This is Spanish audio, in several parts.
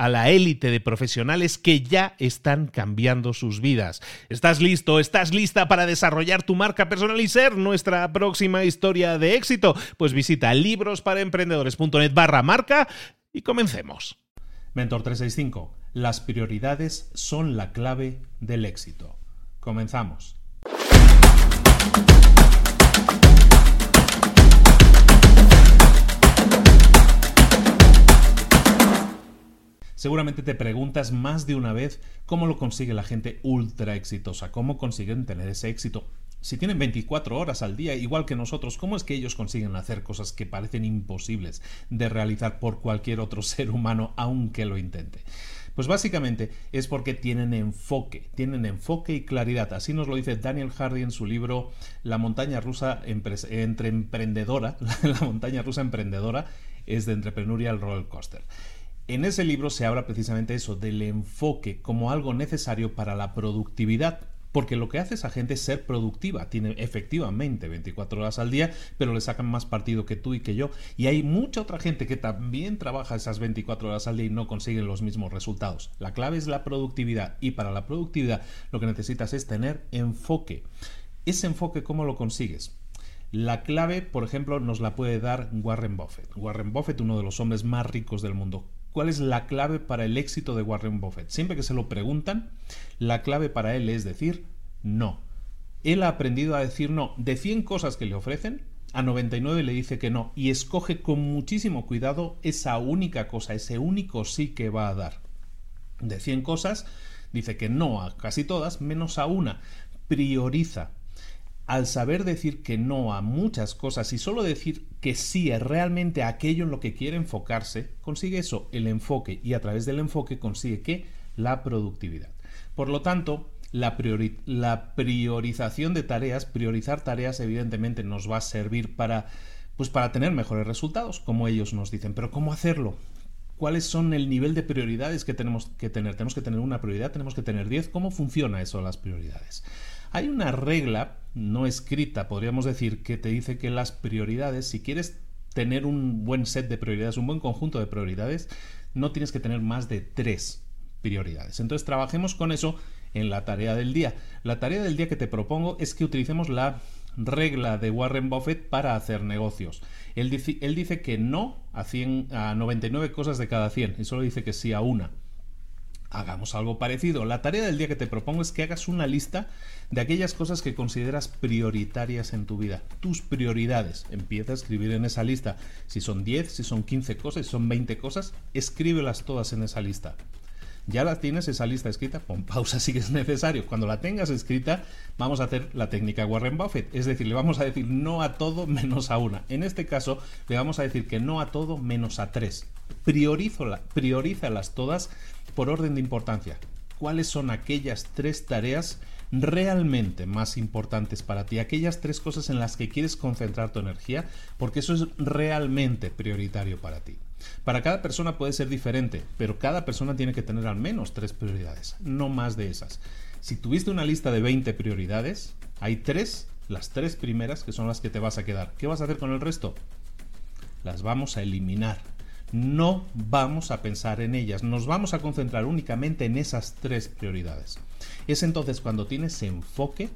a la élite de profesionales que ya están cambiando sus vidas. ¿Estás listo? ¿Estás lista para desarrollar tu marca personal y ser nuestra próxima historia de éxito? Pues visita librosparaemprendedores.net barra marca y comencemos. Mentor 365. Las prioridades son la clave del éxito. Comenzamos. Seguramente te preguntas más de una vez cómo lo consigue la gente ultra exitosa, cómo consiguen tener ese éxito. Si tienen 24 horas al día, igual que nosotros, ¿cómo es que ellos consiguen hacer cosas que parecen imposibles de realizar por cualquier otro ser humano, aunque lo intente? Pues básicamente es porque tienen enfoque, tienen enfoque y claridad. Así nos lo dice Daniel Hardy en su libro La montaña rusa entre emprendedora, la montaña rusa emprendedora es de Entrepreneurial Roller Coaster. En ese libro se habla precisamente eso, del enfoque como algo necesario para la productividad. Porque lo que hace esa gente es ser productiva. Tiene efectivamente 24 horas al día, pero le sacan más partido que tú y que yo. Y hay mucha otra gente que también trabaja esas 24 horas al día y no consiguen los mismos resultados. La clave es la productividad. Y para la productividad lo que necesitas es tener enfoque. Ese enfoque, ¿cómo lo consigues? La clave, por ejemplo, nos la puede dar Warren Buffett. Warren Buffett, uno de los hombres más ricos del mundo. ¿Cuál es la clave para el éxito de Warren Buffett? Siempre que se lo preguntan, la clave para él es decir no. Él ha aprendido a decir no. De 100 cosas que le ofrecen, a 99 le dice que no y escoge con muchísimo cuidado esa única cosa, ese único sí que va a dar. De 100 cosas, dice que no a casi todas, menos a una. Prioriza al saber decir que no a muchas cosas y solo decir que sí es realmente aquello en lo que quiere enfocarse, consigue eso, el enfoque, y a través del enfoque consigue que la productividad. Por lo tanto, la, priorización de tareas, priorizar tareas evidentemente nos va a servir para pues para tener mejores resultados, como ellos nos dicen. Pero ¿cómo hacerlo? ¿Cuáles son el nivel de prioridades que tenemos que tener? Tenemos que tener una prioridad, tenemos que tener 10. ¿Cómo funciona eso, las prioridades? Hay una regla no escrita, podríamos decir, que te dice que las prioridades, si quieres tener un buen set de prioridades, un buen conjunto de prioridades, no tienes que tener más de tres prioridades. Entonces trabajemos con eso en la tarea del día. La tarea del día que te propongo es que utilicemos la regla de Warren Buffett para hacer negocios. Él dice, él dice que no a, 100, a 99 cosas de cada 100 y solo dice que sí a una hagamos algo parecido. La tarea del día que te propongo es que hagas una lista de aquellas cosas que consideras prioritarias en tu vida. Tus prioridades. Empieza a escribir en esa lista. Si son 10, si son 15 cosas, si son 20 cosas, escríbelas todas en esa lista. Ya la tienes esa lista escrita, pon pausa si es necesario. Cuando la tengas escrita, vamos a hacer la técnica Warren Buffett. Es decir, le vamos a decir no a todo menos a una. En este caso, le vamos a decir que no a todo menos a tres. Priorízalas todas por orden de importancia. ¿Cuáles son aquellas tres tareas realmente más importantes para ti, aquellas tres cosas en las que quieres concentrar tu energía, porque eso es realmente prioritario para ti. Para cada persona puede ser diferente, pero cada persona tiene que tener al menos tres prioridades, no más de esas. Si tuviste una lista de 20 prioridades, hay tres, las tres primeras que son las que te vas a quedar. ¿Qué vas a hacer con el resto? Las vamos a eliminar. No vamos a pensar en ellas, nos vamos a concentrar únicamente en esas tres prioridades. Es entonces cuando tienes enfoque,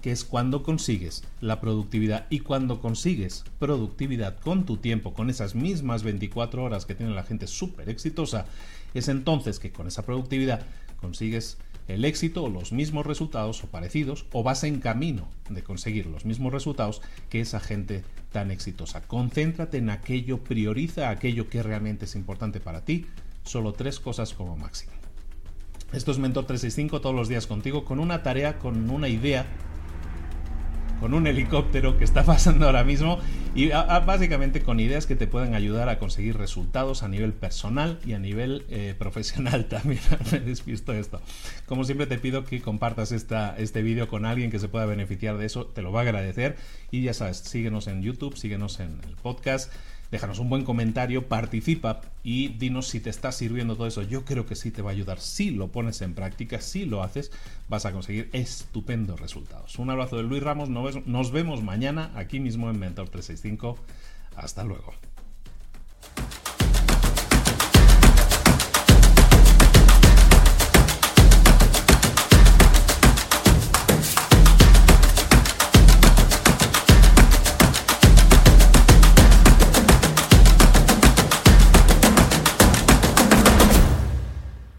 que es cuando consigues la productividad y cuando consigues productividad con tu tiempo, con esas mismas 24 horas que tiene la gente súper exitosa, es entonces que con esa productividad consigues el éxito o los mismos resultados o parecidos o vas en camino de conseguir los mismos resultados que esa gente tan exitosa. Concéntrate en aquello, prioriza aquello que realmente es importante para ti, solo tres cosas como máximo. Esto es Mentor 365 todos los días contigo con una tarea, con una idea, con un helicóptero que está pasando ahora mismo y básicamente con ideas que te pueden ayudar a conseguir resultados a nivel personal y a nivel eh, profesional también. Me despisto esto. Como siempre te pido que compartas esta, este vídeo con alguien que se pueda beneficiar de eso, te lo va a agradecer y ya sabes, síguenos en YouTube, síguenos en el podcast déjanos un buen comentario, participa y dinos si te está sirviendo todo eso. Yo creo que sí te va a ayudar. Si lo pones en práctica, si lo haces, vas a conseguir estupendos resultados. Un abrazo de Luis Ramos, nos vemos mañana aquí mismo en Mentor 365. Hasta luego.